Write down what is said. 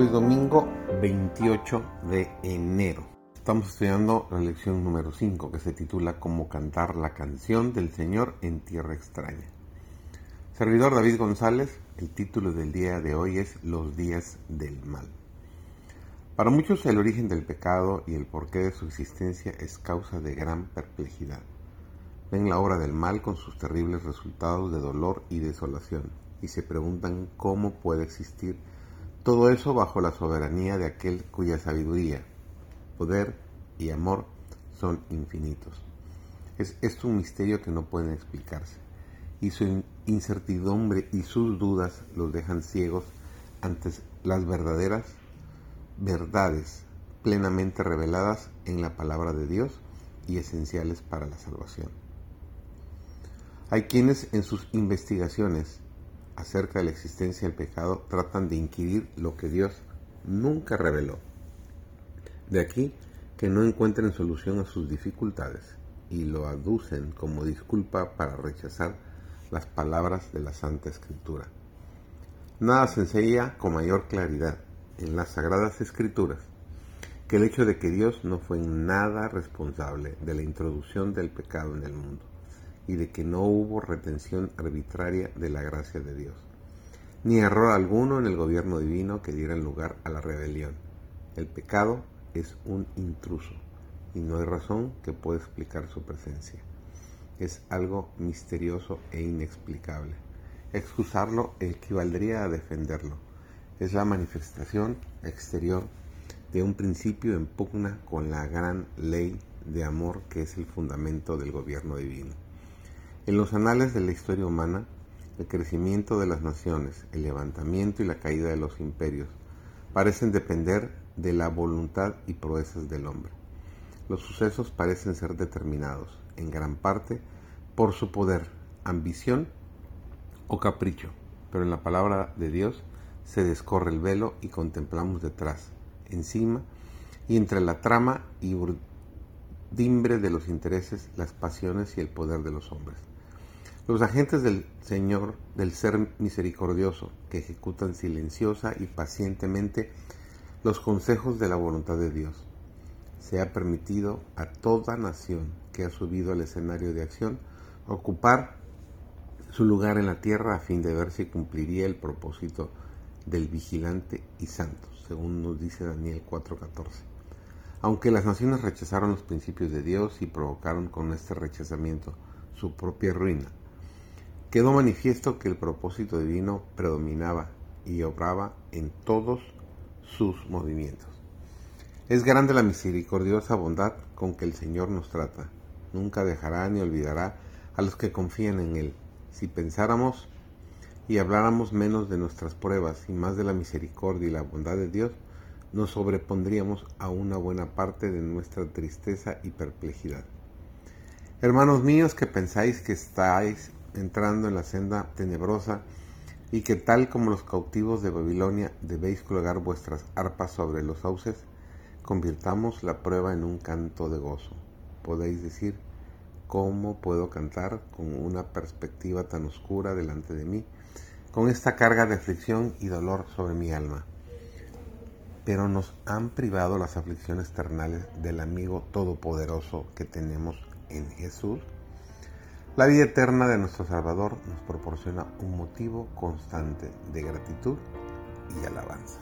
Hoy domingo 28 de enero. Estamos estudiando la lección número 5 que se titula Cómo cantar la canción del Señor en tierra extraña. Servidor David González, el título del día de hoy es Los días del mal. Para muchos el origen del pecado y el porqué de su existencia es causa de gran perplejidad. Ven la obra del mal con sus terribles resultados de dolor y desolación y se preguntan cómo puede existir todo eso bajo la soberanía de aquel cuya sabiduría, poder y amor son infinitos. Es esto un misterio que no puede explicarse, y su incertidumbre y sus dudas los dejan ciegos ante las verdaderas verdades plenamente reveladas en la palabra de Dios y esenciales para la salvación. Hay quienes en sus investigaciones acerca de la existencia del pecado tratan de inquirir lo que Dios nunca reveló. De aquí que no encuentren solución a sus dificultades y lo aducen como disculpa para rechazar las palabras de la Santa Escritura. Nada se enseña con mayor claridad en las Sagradas Escrituras que el hecho de que Dios no fue en nada responsable de la introducción del pecado en el mundo y de que no hubo retención arbitraria de la gracia de Dios, ni error alguno en el gobierno divino que diera lugar a la rebelión. El pecado es un intruso y no hay razón que pueda explicar su presencia. Es algo misterioso e inexplicable. Excusarlo equivaldría a defenderlo. Es la manifestación exterior de un principio en pugna con la gran ley de amor que es el fundamento del gobierno divino. En los anales de la historia humana, el crecimiento de las naciones, el levantamiento y la caída de los imperios parecen depender de la voluntad y proezas del hombre. Los sucesos parecen ser determinados, en gran parte, por su poder, ambición o capricho, pero en la palabra de Dios se descorre el velo y contemplamos detrás, encima y entre la trama y urdimbre de los intereses, las pasiones y el poder de los hombres. Los agentes del Señor, del Ser misericordioso, que ejecutan silenciosa y pacientemente los consejos de la voluntad de Dios. Se ha permitido a toda nación que ha subido al escenario de acción ocupar su lugar en la tierra a fin de ver si cumpliría el propósito del vigilante y santo, según nos dice Daniel 4:14. Aunque las naciones rechazaron los principios de Dios y provocaron con este rechazamiento su propia ruina, quedó manifiesto que el propósito divino predominaba y obraba en todos sus movimientos. Es grande la misericordiosa bondad con que el Señor nos trata. Nunca dejará ni olvidará a los que confían en Él. Si pensáramos y habláramos menos de nuestras pruebas y más de la misericordia y la bondad de Dios, nos sobrepondríamos a una buena parte de nuestra tristeza y perplejidad. Hermanos míos que pensáis que estáis entrando en la senda tenebrosa, y que tal como los cautivos de Babilonia debéis colgar vuestras arpas sobre los sauces, convirtamos la prueba en un canto de gozo. Podéis decir, ¿cómo puedo cantar con una perspectiva tan oscura delante de mí, con esta carga de aflicción y dolor sobre mi alma? Pero nos han privado las aflicciones ternales del amigo todopoderoso que tenemos en Jesús. La vida eterna de nuestro Salvador nos proporciona un motivo constante de gratitud y alabanza.